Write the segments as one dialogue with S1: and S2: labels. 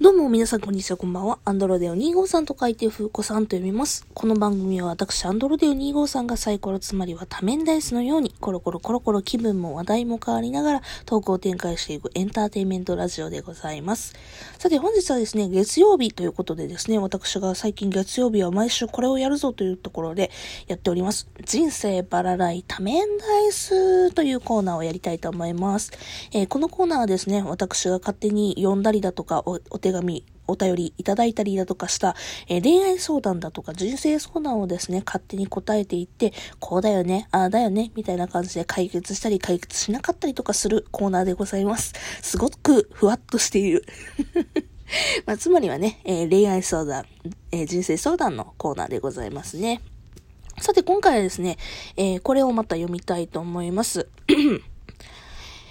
S1: どうも皆さんこんにちは、こんばんは。アンドロデオ253と書いて、ふうこさんと読みます。この番組は私、アンドロデオ253がサイコロ、つまりは多面ダイスのように、コロコロコロコロ気分も話題も変わりながら、投稿を展開していくエンターテインメントラジオでございます。さて、本日はですね、月曜日ということでですね、私が最近月曜日は毎週これをやるぞというところでやっております。人生バラライ多面ダイスというコーナーをやりたいと思います。えー、このコーナーはですね、私が勝手に読んだりだとかお、お手紙、お便りいただいたりだとかした、えー、恋愛相談だとか人生相談をですね、勝手に答えていって、こうだよね、ああだよね、みたいな感じで解決したり解決しなかったりとかするコーナーでございます。すごくふわっとしている。まあ、つまりはね、えー、恋愛相談、えー、人生相談のコーナーでございますね。さて、今回はですね、え、これをまた読みたいと思います。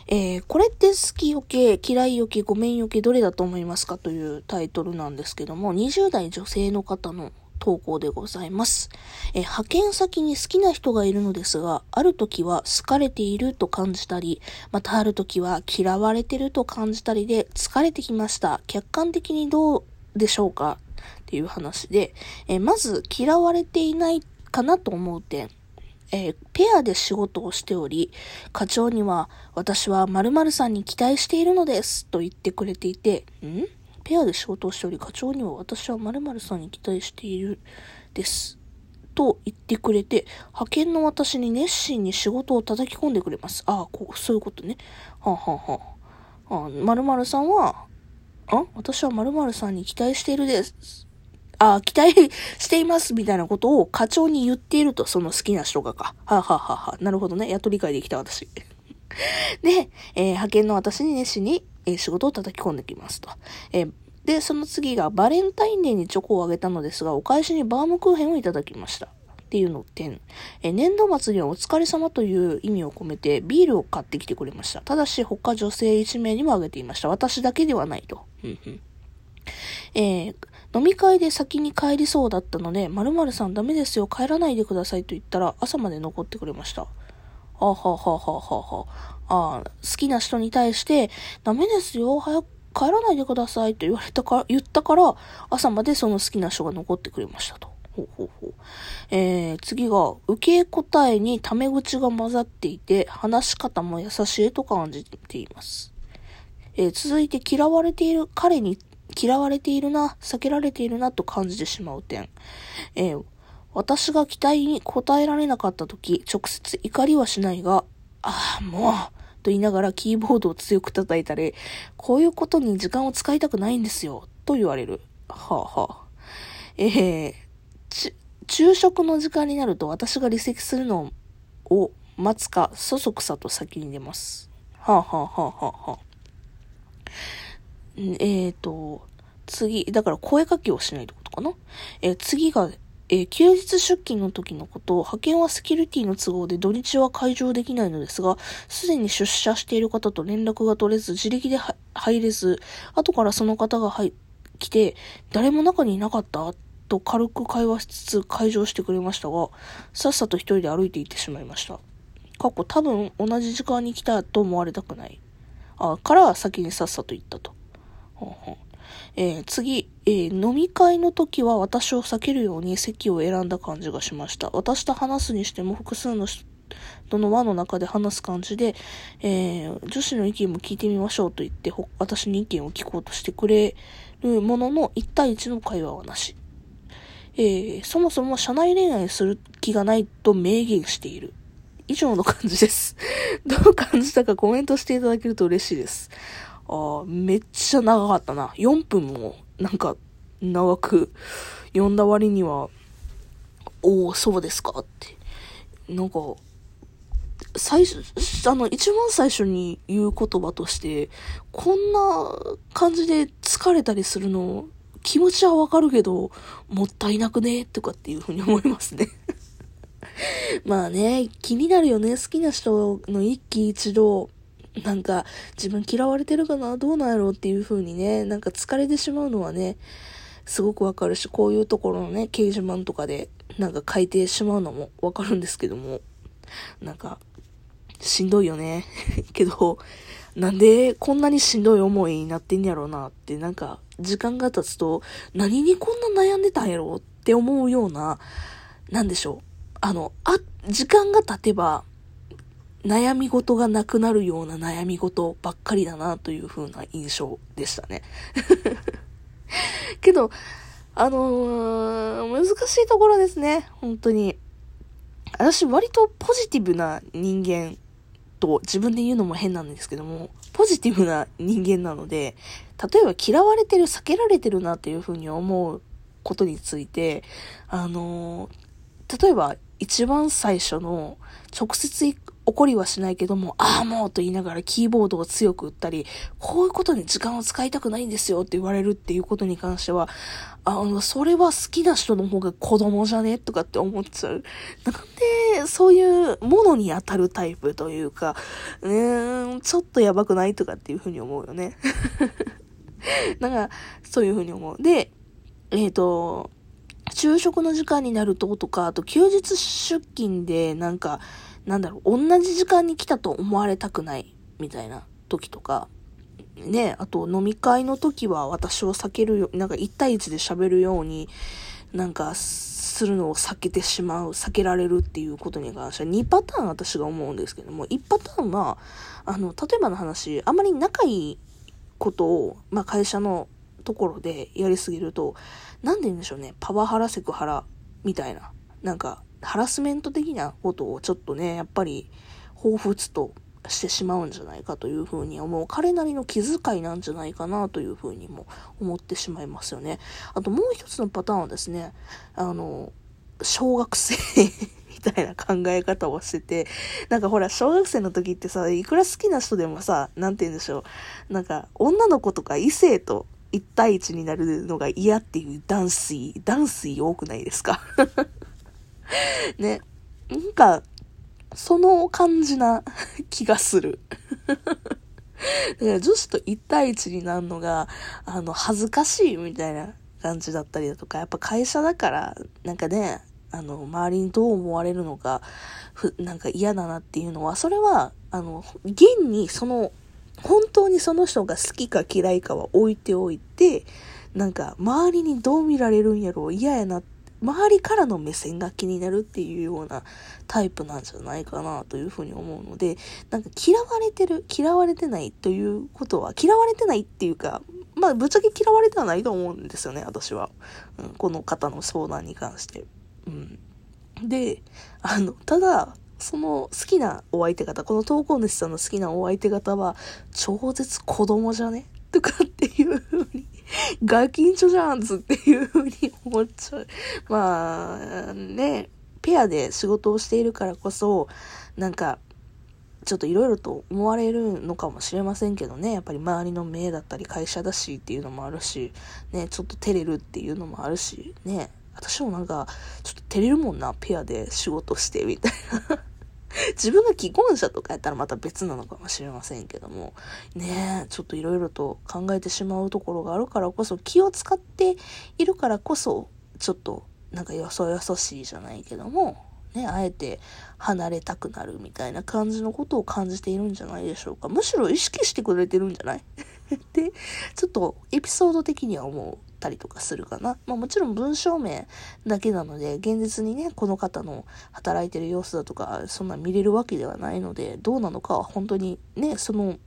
S1: えー、これって好きよけ、嫌いよけ、ごめんよけ、どれだと思いますかというタイトルなんですけども、20代女性の方の投稿でございます。え派遣先に好きな人がいるのですが、ある時は好かれていると感じたり、またある時は嫌われてると感じたりで疲れてきました。客観的にどうでしょうかっていう話で、えまず嫌われていないかなと思う点。えー、ペアで仕事をしており、課長には、私は〇〇さんに期待しているのです、と言ってくれていて、ん？ペアで仕事をしており、課長には私は〇〇さんに期待している、です。と言ってくれて、派遣の私に熱心に仕事を叩き込んでくれます。ああ、こう、そういうことね。はあ、はあはあ、あ、〇〇さんは、あ？私は〇〇さんに期待しているです。あ、期待していますみたいなことを課長に言っていると、その好きな人がか。はあ、はははあなるほどね。やっと理解できた私。で、えー、派遣の私に熱心に、えー、仕事を叩き込んできますと。えー、で、その次がバレンタインデーにチョコをあげたのですが、お返しにバームクーヘンをいただきました。っていうの点。え年度末にはお疲れ様という意味を込めてビールを買ってきてくれました。ただし他女性1名にもあげていました。私だけではないと。うんうんえー、飲み会で先に帰りそうだったので、〇〇さんダメですよ、帰らないでくださいと言ったら、朝まで残ってくれました。あはははははあ好きな人に対して、ダメですよ、早く帰らないでくださいと言われたか、言ったから、朝までその好きな人が残ってくれましたと。ほうほうほう。えー、次が、受け答えにタメ口が混ざっていて、話し方も優しいと感じています。えー、続いて嫌われている彼に嫌われているな、避けられているなと感じてしまう点。えー、私が期待に応えられなかった時、直接怒りはしないが、ああ、もう、と言いながらキーボードを強く叩いたり、こういうことに時間を使いたくないんですよ、と言われる。はあはあ。えー、ち、昼食の時間になると私が離席するのを待つか、そそくさと先に出ます。はあはあはあはあはあ。えっ、ー、と、次、だから声かけをしないってことかな？えー、次が、えー、休日出勤の時のこと、派遣はセキュリティの都合で土日は会場できないのですが、すでに出社している方と連絡が取れず、自力で入れず、後からその方が入来て、誰も中にいなかったと軽く会話しつつ会場してくれましたが、さっさと一人で歩いて行ってしまいました。過去多分同じ時間に来たと思われたくない。あ、から先にさっさと行ったと。えー、次、えー、飲み会の時は私を避けるように席を選んだ感じがしました。私と話すにしても複数の人の輪の中で話す感じで、えー、女子の意見も聞いてみましょうと言って、私に意見を聞こうとしてくれるものの1対1の会話はなし。え、そもそも社内恋愛する気がないと明言している。以上の感じです。どう感じたかコメントしていただけると嬉しいです。あ、めっちゃ長かったな。4分も、なんか、長く読んだ割には、おお、そうですかって。なんか、最初、あの、一番最初に言う言葉として、こんな感じで疲れたりするの、気持ちはわかるけど、もったいなくねとかっていうふうに思いますね まあね、気になるよね。好きな人の一喜一動。なんか、自分嫌われてるかな？どうなんやろうっていう風にね、なんか疲れてしまうのはね、すごくわかるし、こういうところのね、掲示板とかで、なんか書いてしまうのもわかるんですけども、なんか、しんどいよね。けど、なんでこんなにしんどい思いになってんやろうなって、なんか、時間が経つと、何にこんな悩んでたんやろうって思うような、なんでしょう。あの、あ、時間が経てば、悩み事がなくなるような悩み事ばっかりだなという風な印象でしたね。けど、あのー、難しいところですね。本当に。私割とポジティブな人間と自分で言うのも変なんですけども、ポジティブな人間なので、例えば嫌われてる、避けられてるなっていうふうに思うことについて、あのー、例えば一番最初の直接怒りはしないけども、ああもうと言いながらキーボードを強く打ったり、こういうことに時間を使いたくないんですよって言われるっていうことに関しては、あの、それは好きな人の方が子供じゃねとかって思っちゃう。なんで、そういうものに当たるタイプというか、うーん、ちょっとやばくないとかっていうふうに思うよね。なんか、そういうふうに思う。で、えっ、ー、と、昼食の時間になるととか、あと休日出勤でなんか、なんだろう、同じ時間に来たと思われたくないみたいな時とか、ね、あと飲み会の時は私を避けるよ、なんか1対1で喋るように、なんかするのを避けてしまう、避けられるっていうことに関しては2パターン私が思うんですけども、1パターンは、あの、例えばの話、あまり仲いいことを、まあ会社のところでやりすぎると、なんで言うんでしょうね、パワハラセクハラみたいな、なんか、ハラスメント的なことをちょっとね、やっぱり、彷彿としてしまうんじゃないかというふうに思う。彼なりの気遣いなんじゃないかなというふうにも思ってしまいますよね。あともう一つのパターンはですね、あの、小学生みたいな考え方をしてて、なんかほら、小学生の時ってさ、いくら好きな人でもさ、なんて言うんでしょう。なんか、女の子とか異性と1対1になるのが嫌っていう男水、男水多くないですか？ね。なんか、その感じな 気がする。だから女子と1対1になるのが、あの、恥ずかしいみたいな感じだったりだとか、やっぱ会社だから、なんかね、あの、周りにどう思われるのか、ふ、なんか嫌だなっていうのは、それは、あの、現にその本当にその人が好きか嫌いかは置いておいて、なんか周りにどう見られるんやろう嫌やなって、周りからの目線が気になるっていうようなタイプなんじゃないかなというふうに思うので、なんか嫌われてる、嫌われてないということは、嫌われてないっていうか、まあぶっちゃけ嫌われてはないと思うんですよね、私は。うん、この方の相談に関して。うん。で、あの、ただ、その好きなお相手方、この投稿主さんの好きなお相手方は、超絶子供じゃね？とかっていう風に、ガキンチョじゃんつっていう風に思っちゃう。まあ、ね、ペアで仕事をしているからこそ、なんか、ちょっといろいろと思われるのかもしれませんけどね。やっぱり周りの目だったり会社だしっていうのもあるし、ね、ちょっと照れるっていうのもあるし、ね、私もなんか、ちょっと照れるもんな、ペアで仕事して、みたいな 自分が既婚者とかやったらまた別なのかもしれませんけども、ねえ、ちょっといろいろと考えてしまうところがあるからこそ、気を使っているからこそ、ちょっと、なんかよそよそしいじゃないけども、ね、あえて離れたくなるみたいな感じのことを感じているんじゃないでしょうか。むしろ意識してくれてるんじゃない？で、ちょっとエピソード的には思う。ったりとかするかな。まあもちろん文章名だけなので、現実にね、この方の働いてる様子だとか、そんな見れるわけではないので、どうなのかは本当にね、その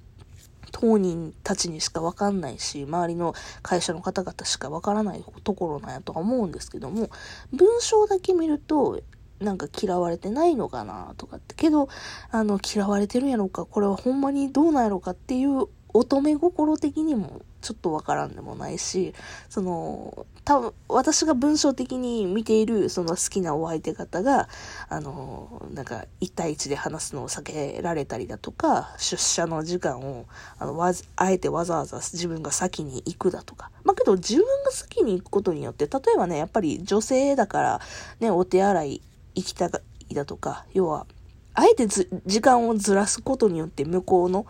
S1: 当人たちにしかわかんないし、周りの会社の方々しかわからないところなんやとは思うんですけども、文章だけ見ると、なんか嫌われてないのかなとかって、けど、あの、嫌われてるんやろうか、これはほんまにどうなんやろうかっていう乙女心的にもちょっとわからんでもないし、その、多分、私が文章的に見ている、その好きなお相手方が、あの、なんか、1対1で話すのを避けられたりだとか、出社の時間を、あの、わあえてわざわざ自分が先に行くだとか。まあ、けど、自分が先に行くことによって、例えばね、やっぱり女性だから、ね、お手洗い行きたいだとか、要は、あえて時間をずらすことによって向こうの、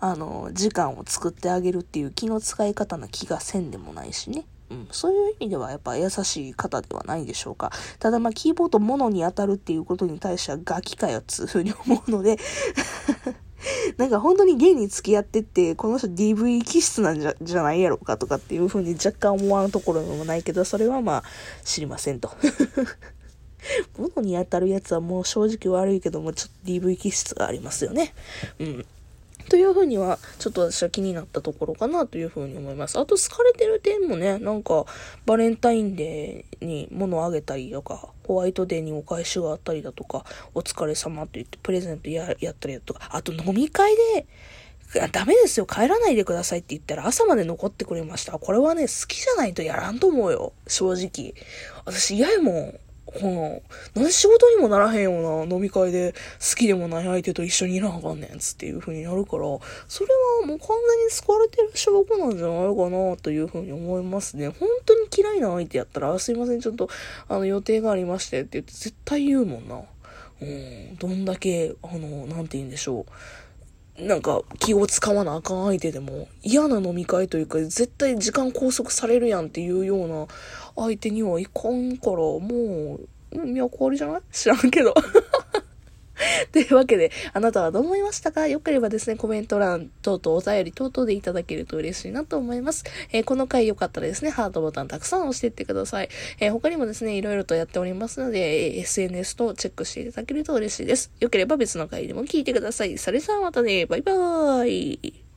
S1: あの、時間を作ってあげるっていう気の使い方な気がせんでもないしね。うん、そういう意味ではやっぱ優しい方ではないでしょうか。ただまあキーボード物に当たるっていうことに対してはガキかよっつうふうに思うので なんか本当に現に付き合ってって、この人 DV 気質なんじゃ、じゃないやろかとかっていうふうに若干思わんところでもないけど、それはまあ知りませんと。物に当たるやつはもう正直悪いけども、ちょっと DV 気質がありますよね。うん。というふうには、ちょっと私は気になったところかなというふうに思います。あと、好かれてる点もね、なんか、バレンタインデーに物をあげたりとか、ホワイトデーにお返しがあったりだとか、お疲れ様と言ってプレゼントややったりだとか、あと飲み会で、ダメですよ、帰らないでくださいって言ったら朝まで残ってくれました。これはね、好きじゃないとやらんと思うよ。正直。私嫌やもん。ほな、何仕事にもならへんような飲み会で好きでもない相手と一緒にいらなあかんねんつっていう風になるから、それはもう完全に救われてる証拠なんじゃないかなという風に思いますね。本当に嫌いな相手やったら、すいません、ちょっと、あの、予定がありましてって言って絶対言うもんな。うん、どんだけ、あの、なんて言うんでしょう。なんか気を使わなあかん相手でも嫌な飲み会というか絶対時間拘束されるやんっていうような相手にはいかんからもう、うん、役割じゃない？知らんけど。というわけで、あなたはどう思いましたか？よければですね、コメント欄等々お便り等々でいただけると嬉しいなと思います。えー、この回よかったらですね、ハートボタンたくさん押していってください。えー、他にもですね、いろいろとやっておりますので、えー、SNS とチェックしていただけると嬉しいです。よければ別の回でも聞いてください。それじゃあまたね、バイバーイ。